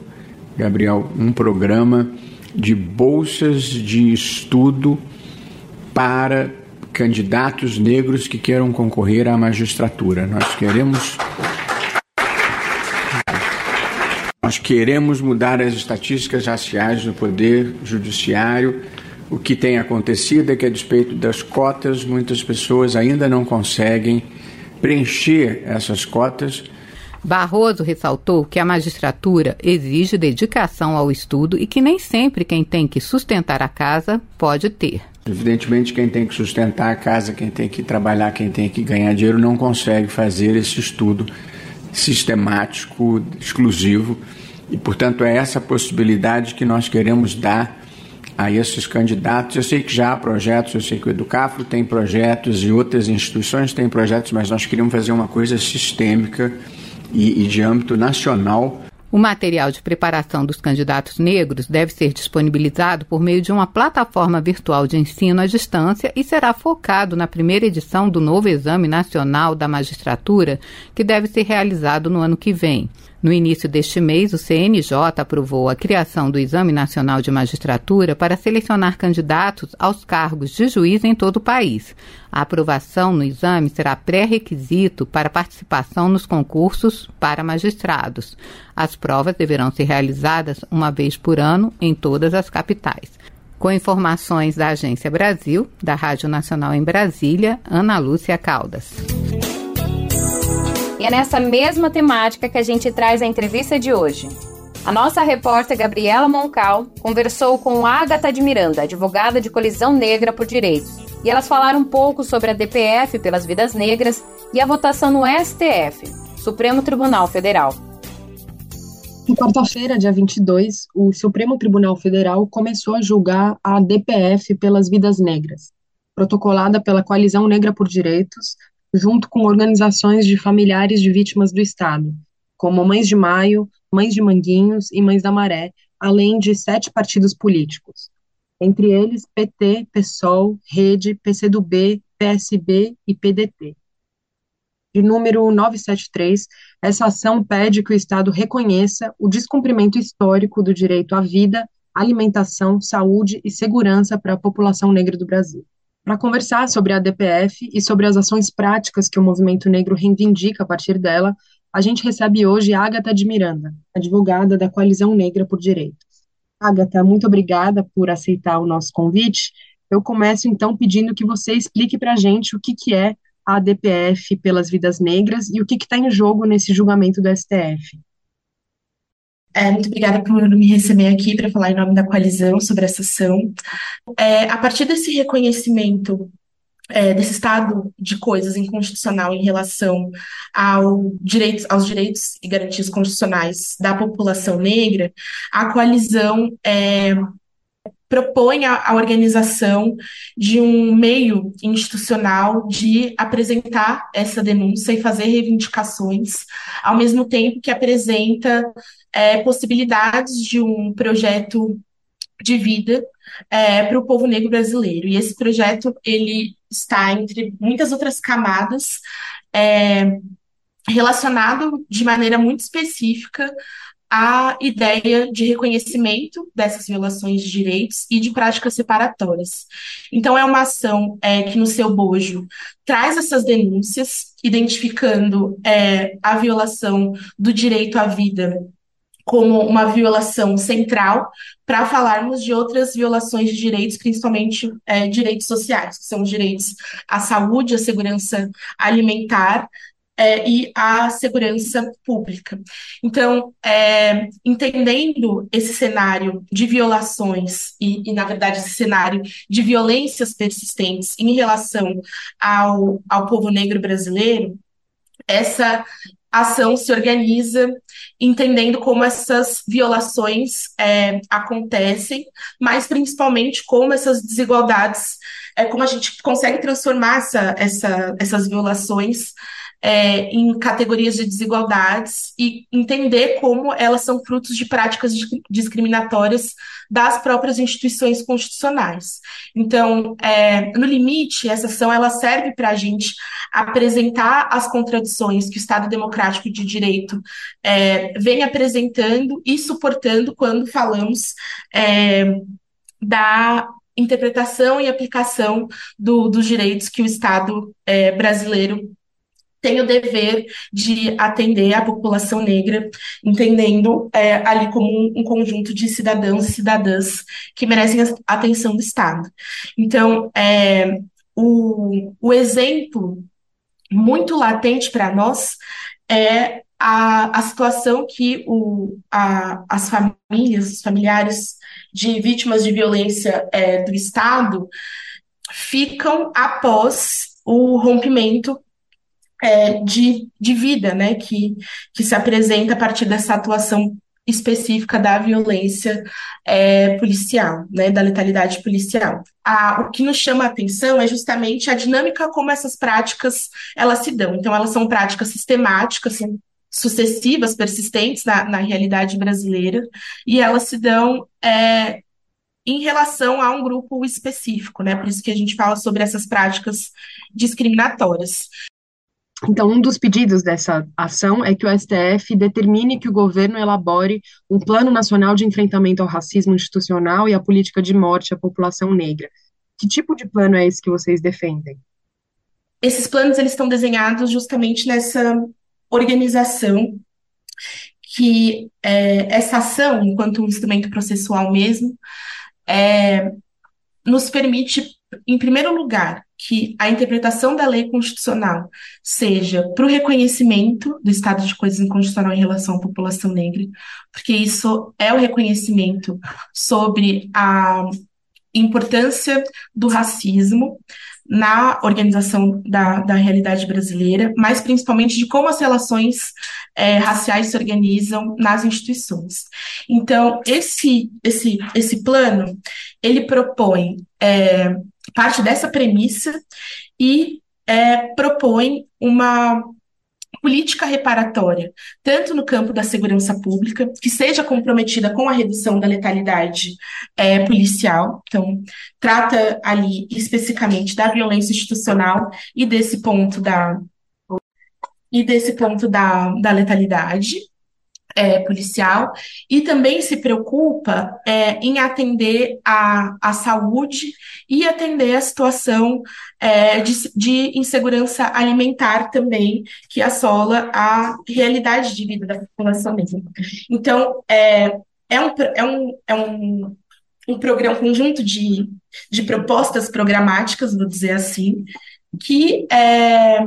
Gabriel, um programa de bolsas de estudo para candidatos negros que queiram concorrer à magistratura. Nós queremos nós queremos mudar as estatísticas raciais no poder judiciário. O que tem acontecido é que, a despeito das cotas, muitas pessoas ainda não conseguem preencher essas cotas Barroso ressaltou que a magistratura exige dedicação ao estudo e que nem sempre quem tem que sustentar a casa pode ter. Evidentemente, quem tem que sustentar a casa, quem tem que trabalhar, quem tem que ganhar dinheiro, não consegue fazer esse estudo sistemático, exclusivo. E, portanto, é essa possibilidade que nós queremos dar a esses candidatos. Eu sei que já há projetos, eu sei que o Educafro tem projetos e outras instituições têm projetos, mas nós queríamos fazer uma coisa sistêmica e, e de âmbito nacional. O material de preparação dos candidatos negros deve ser disponibilizado por meio de uma plataforma virtual de ensino à distância e será focado na primeira edição do novo Exame Nacional da Magistratura, que deve ser realizado no ano que vem. No início deste mês, o CNJ aprovou a criação do Exame Nacional de Magistratura para selecionar candidatos aos cargos de juiz em todo o país. A aprovação no exame será pré-requisito para participação nos concursos para magistrados. As provas deverão ser realizadas uma vez por ano em todas as capitais. Com informações da Agência Brasil, da Rádio Nacional em Brasília, Ana Lúcia Caldas. E é nessa mesma temática que a gente traz a entrevista de hoje. A nossa repórter Gabriela Moncal conversou com Agatha de Miranda, advogada de Colisão Negra por Direitos, e elas falaram um pouco sobre a DPF pelas vidas negras e a votação no STF, Supremo Tribunal Federal. Na quarta-feira, dia 22, o Supremo Tribunal Federal começou a julgar a DPF pelas vidas negras, protocolada pela Coalizão Negra por Direitos, junto com organizações de familiares de vítimas do Estado, como Mães de Maio, Mães de Manguinhos e Mães da Maré, além de sete partidos políticos, entre eles PT, PSOL, Rede, PCdoB, PSB e PDT. De número 973, essa ação pede que o Estado reconheça o descumprimento histórico do direito à vida, alimentação, saúde e segurança para a população negra do Brasil. Para conversar sobre a DPF e sobre as ações práticas que o movimento negro reivindica a partir dela, a gente recebe hoje Agatha de Miranda, advogada da Coalizão Negra por Direitos. Agatha, muito obrigada por aceitar o nosso convite. Eu começo então pedindo que você explique para a gente o que, que é a DPF pelas vidas negras e o que está em jogo nesse julgamento do STF. É, muito obrigada por me receber aqui para falar em nome da coalizão sobre essa ação. É, a partir desse reconhecimento é, desse estado de coisas inconstitucional em relação ao direitos, aos direitos e garantias constitucionais da população negra, a coalizão é, propõe a, a, organização de um meio institucional de apresentar essa denúncia e fazer reivindicações, ao mesmo tempo que apresenta é, possibilidades de um projeto de vida é, para o povo negro brasileiro. E esse projeto ele está entre muitas outras camadas é, relacionado de maneira muito específica à ideia de reconhecimento dessas violações de direitos e de práticas separatórias. Então, é uma ação é, que, no seu bojo, traz essas denúncias, identificando é, a violação do direito à vida como uma violação central para falarmos de outras violações de direitos, principalmente é, direitos sociais, que são os direitos à saúde, à segurança alimentar é, e à segurança pública. Então, é, entendendo esse cenário de violações e, e, na verdade, esse cenário de violências persistentes em relação ao, ao povo negro brasileiro, essa ação se organiza entendendo como essas violações é, acontecem, mas principalmente como essas desigualdades, é, como a gente consegue transformar essa, essa, essas violações é, em categorias de desigualdades e entender como elas são frutos de práticas discriminatórias das próprias instituições constitucionais. Então, é, no limite, essa ação ela serve para a gente apresentar as contradições que o Estado Democrático de Direito é, vem apresentando e suportando quando falamos é, da interpretação e aplicação do, dos direitos que o Estado é, brasileiro tem o dever de atender a população negra, entendendo é, ali como um, um, conjunto de cidadãos e cidadãs que merecem a atenção do Estado. Então, é, o, o exemplo muito latente para nós é a, a situação que o, a, as famílias, os familiares de vítimas de violência é, do Estado ficam após o rompimento é, de, de vida, né, que, que se apresenta a partir dessa atuação específica da violência é, policial, né, da letalidade policial. A, o que nos chama a atenção é justamente a dinâmica como essas práticas elas se dão. Então, elas são práticas sistemáticas, assim, sucessivas, persistentes na, na realidade brasileira, e elas se dão é, em relação a um grupo específico, né? Por isso que a gente fala sobre essas práticas discriminatórias. Então, um dos pedidos dessa ação é que o STF determine que o governo elabore um plano nacional de enfrentamento ao racismo institucional e à política de morte à população negra. Que tipo de plano é esse que vocês defendem? Esses planos eles estão desenhados justamente nessa organização que é, essa ação, enquanto um instrumento processual mesmo, é, nos permite, em primeiro lugar, que a interpretação da lei constitucional seja para o reconhecimento do estado de coisas inconstitucional em relação à população negra, porque isso é o reconhecimento sobre a importância do racismo na organização da, da realidade brasileira, mas principalmente de como as relações é, raciais se organizam nas instituições. Então, esse, esse, esse plano, ele propõe é, parte dessa premissa e é, propõe uma política reparatória, tanto no campo da segurança pública, que seja comprometida com a redução da letalidade é, policial, então, trata ali especificamente da violência institucional e desse ponto da e desse ponto da, da letalidade, é, policial e também se preocupa é, em atender a, a saúde e atender a situação é, de, de insegurança alimentar também, que assola a realidade de vida da população mesmo. Então, é, é, um, é, um, é um, um programa, um conjunto de, de propostas programáticas, vou dizer assim, que é,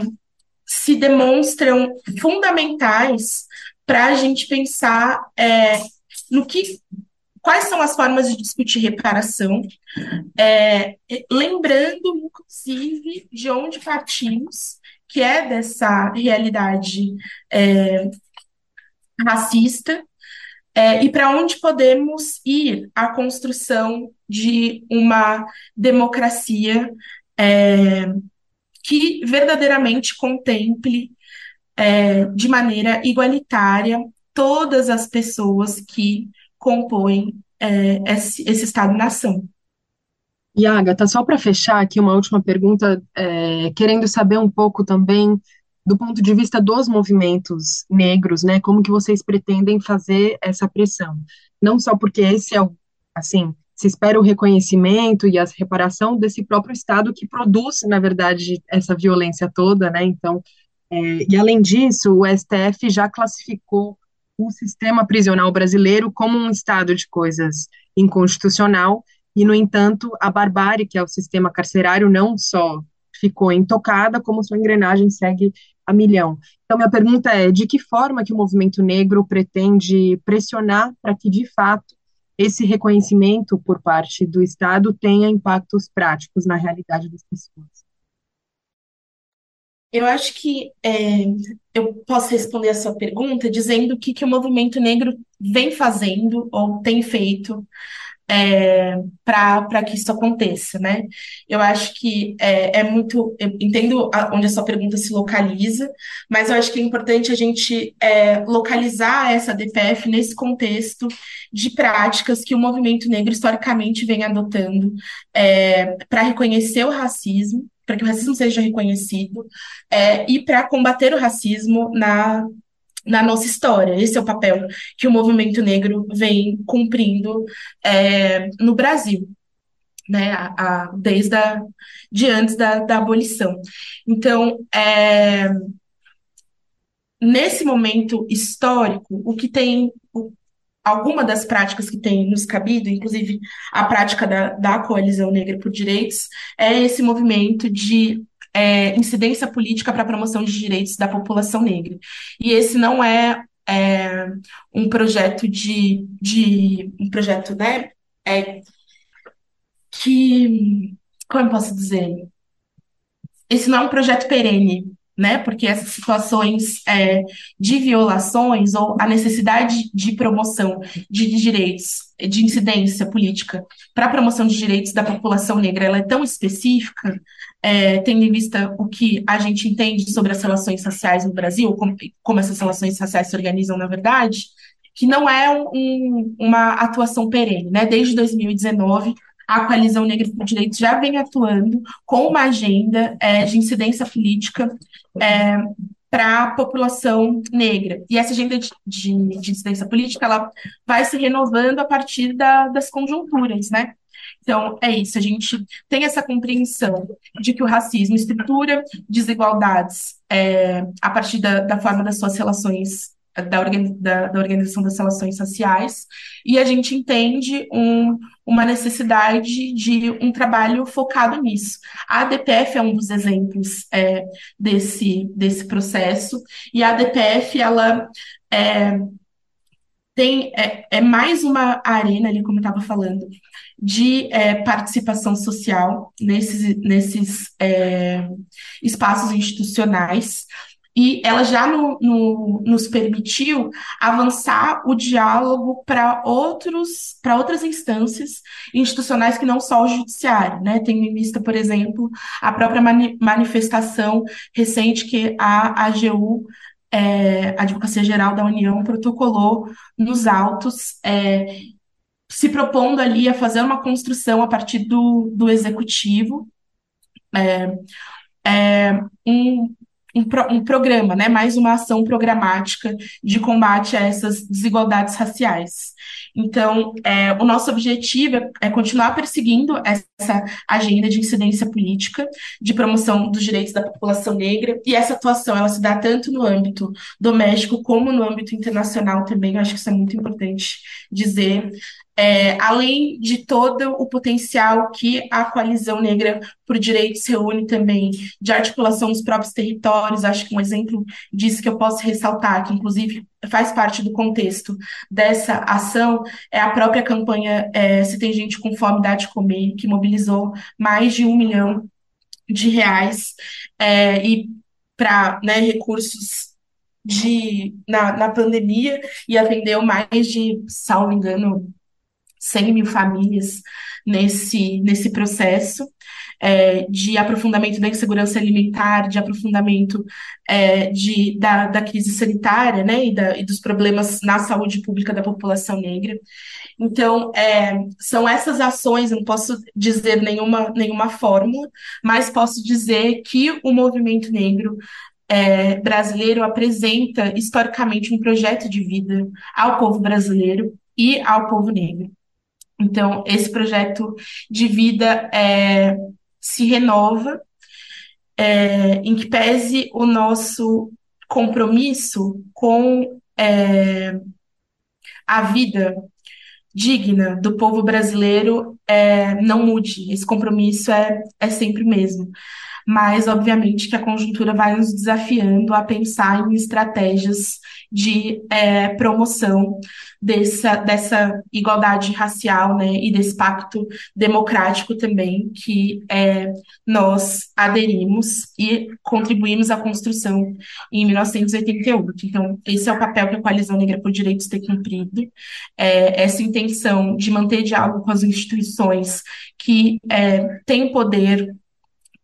se demonstram fundamentais para a gente pensar é, no que quais são as formas de discutir reparação, é, lembrando, inclusive, de onde partimos, que é dessa realidade é, racista, é, e para onde podemos ir a construção de uma democracia é, que verdadeiramente contemple é, de maneira igualitária todas as pessoas que compõem é, esse, esse Estado-nação. E Agatha, só para fechar aqui uma última pergunta, é, querendo saber um pouco também do ponto de vista dos movimentos negros, né? Como que vocês pretendem fazer essa pressão? Não só porque esse é o, assim, se espera o reconhecimento e a reparação desse próprio Estado que produz, na verdade, essa violência toda, né? Então, é, e além disso, o STF já classificou o sistema prisional brasileiro como um estado de coisas inconstitucional, e, no entanto, a barbárie, que é o sistema carcerário, não só ficou intocada, como sua engrenagem segue a milhão. Então, minha pergunta é: de que forma que o movimento negro pretende pressionar para que, de fato, esse reconhecimento por parte do Estado tenha impactos práticos na realidade das pessoas? Eu acho que é, eu posso responder a sua pergunta dizendo o que, que o movimento negro vem fazendo ou tem feito é, para que isso aconteça, né? Eu acho que é, é, muito. Entendo onde a sua pergunta se localiza, mas eu acho que é importante a gente é, localizar essa DPF nesse contexto de práticas que o movimento negro historicamente vem adotando é, para reconhecer o racismo para que o racismo seja reconhecido é, e para combater o racismo na, na nossa história. Esse é o papel que o movimento negro vem cumprindo é, no Brasil. Né, a, a, desde a, de antes da, da abolição. Então, é, nesse momento histórico, o que tem, alguma das práticas que tem nos cabido, inclusive a prática da, da Coalizão Negra por Direitos, é esse movimento de é, incidência política para a promoção de direitos da população negra. E esse não é, é um projeto de, de um projeto, né, é, que, como eu posso dizer? Esse não é um projeto perene, né? Porque essas situações é, de violações ou a necessidade de promoção de direitos, de incidência política para a promoção de direitos da população negra, ela é tão específica, é, tendo em vista o que a gente entende sobre as relações raciais no Brasil, como, como essas relações raciais se organizam na verdade, que não é um, uma atuação perene, né? Desde 2019 a Coalizão Negra por Direitos já vem atuando com uma agenda é, de incidência política é, para a população negra. E essa agenda de, de, de, incidência política ela vai se renovando a partir da, das conjunturas, né? Então, é isso, a gente tem essa compreensão de que o racismo estrutura desigualdades é, a partir da, da forma das suas relações da, da, da, Organização das Relações Sociais, e a gente entende um, uma necessidade de um trabalho focado nisso. A ADPF é um dos exemplos é, desse, desse processo, e a ADPF, ela é, tem, é, é mais uma arena ali, como eu estava falando, de é, participação social nesses, nesses é, espaços institucionais, e ela já no, no, nos permitiu avançar o diálogo para outros para outras instâncias institucionais que não só o judiciário, né? Tem em vista, por exemplo, a própria mani manifestação recente que a AGU é, a Advocacia Geral da União protocolou nos autos, é, se propondo ali a fazer uma construção a partir do, do executivo, é, é um, um, pro, um programa, né, mais uma ação programática de combate a essas desigualdades raciais. Então, é, o nosso objetivo é, é continuar perseguindo essa agenda de incidência política, de promoção dos direitos da população negra, e essa atuação ela se dá tanto no âmbito doméstico como no âmbito internacional também, eu acho que isso é muito importante dizer. É, além de todo o potencial que a coalizão negra por direitos reúne também de articulação dos próprios territórios, acho que um exemplo disso que eu posso ressaltar, que inclusive faz parte do contexto dessa ação, é a própria campanha é, Se Tem Gente com Fome, Dá de Comer, que mobilizou mais de um milhão de reais é, e para né, recursos de, na, na pandemia e atendeu mais de, salvo engano, 100 mil famílias nesse, nesse processo. É, de aprofundamento da insegurança alimentar, de aprofundamento é, de, da, da crise sanitária, né, e, da, e, dos problemas na saúde pública da população negra. Então, é, são essas ações, não posso dizer nenhuma, nenhuma fórmula, mas posso dizer que o movimento negro é, brasileiro apresenta historicamente um projeto de vida ao povo brasileiro e ao povo negro. Então, esse projeto de vida é, se renova, é, em que pese o nosso compromisso com é, a vida digna do povo brasileiro é, não mude. Esse compromisso é, é sempre o mesmo mas obviamente que a conjuntura vai nos desafiando a pensar em estratégias de é, promoção dessa, dessa igualdade racial né, e desse pacto democrático também que é, nós aderimos e contribuímos à construção em 1988. Então, esse é o papel que a Coalizão Negra por Direitos tem cumprido, é, essa intenção de manter diálogo com as instituições que é, têm poder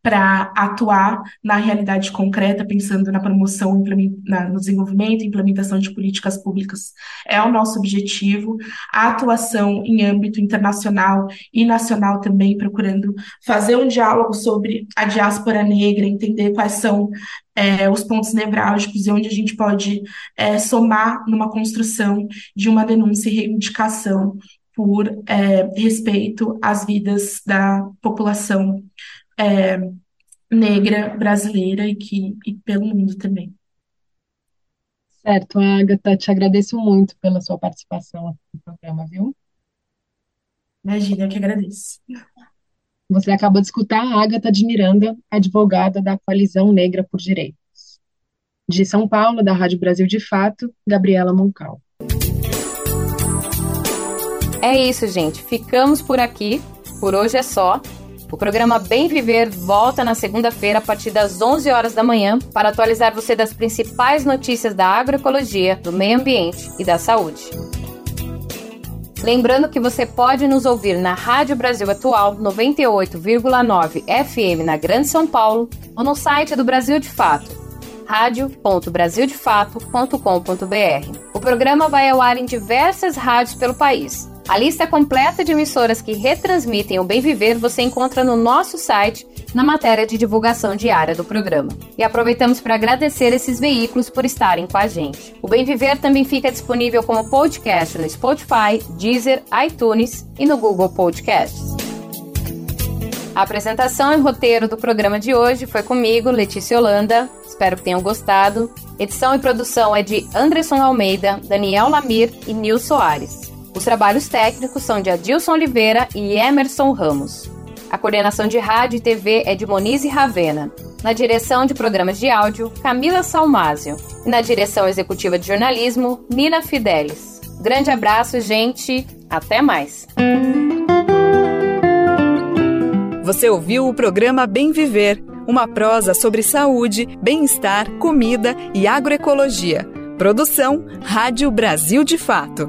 para atuar na realidade concreta, pensando na promoção, na, no desenvolvimento e implementação de políticas públicas. É o nosso objetivo. A atuação em âmbito internacional e nacional também, procurando fazer um diálogo sobre a diáspora negra, entender quais são é, os pontos nevrálgicos e onde a gente pode é, somar numa construção de uma denúncia e reivindicação por é, respeito às vidas da população é, negra brasileira e, que, e pelo mundo também. Certo, Agatha, te agradeço muito pela sua participação no programa, viu? Imagina, eu que agradeço. Você acabou de escutar a Agatha de Miranda, advogada da Coalizão Negra por Direitos. De São Paulo, da Rádio Brasil de Fato, Gabriela Moncal. É isso, gente. Ficamos por aqui. Por hoje é só. O programa Bem Viver volta na segunda-feira a partir das 11 horas da manhã para atualizar você das principais notícias da agroecologia, do meio ambiente e da saúde. Lembrando que você pode nos ouvir na Rádio Brasil Atual 98,9 FM na Grande São Paulo ou no site do Brasil de Fato, radio.brasildefato.com.br. O programa vai ao ar em diversas rádios pelo país a lista completa de emissoras que retransmitem o Bem Viver você encontra no nosso site, na matéria de divulgação diária do programa. E aproveitamos para agradecer esses veículos por estarem com a gente. O Bem Viver também fica disponível como podcast no Spotify, Deezer, iTunes e no Google Podcasts. A apresentação e roteiro do programa de hoje foi comigo, Letícia Holanda. Espero que tenham gostado. Edição e produção é de Anderson Almeida, Daniel Lamir e Nil Soares. Os trabalhos técnicos são de Adilson Oliveira e Emerson Ramos. A coordenação de rádio e TV é de Monize Ravena. Na direção de programas de áudio, Camila Salmásio. E na direção executiva de jornalismo, Nina Fidelis. Grande abraço, gente. Até mais. Você ouviu o programa Bem Viver, uma prosa sobre saúde, bem-estar, comida e agroecologia. Produção Rádio Brasil de Fato.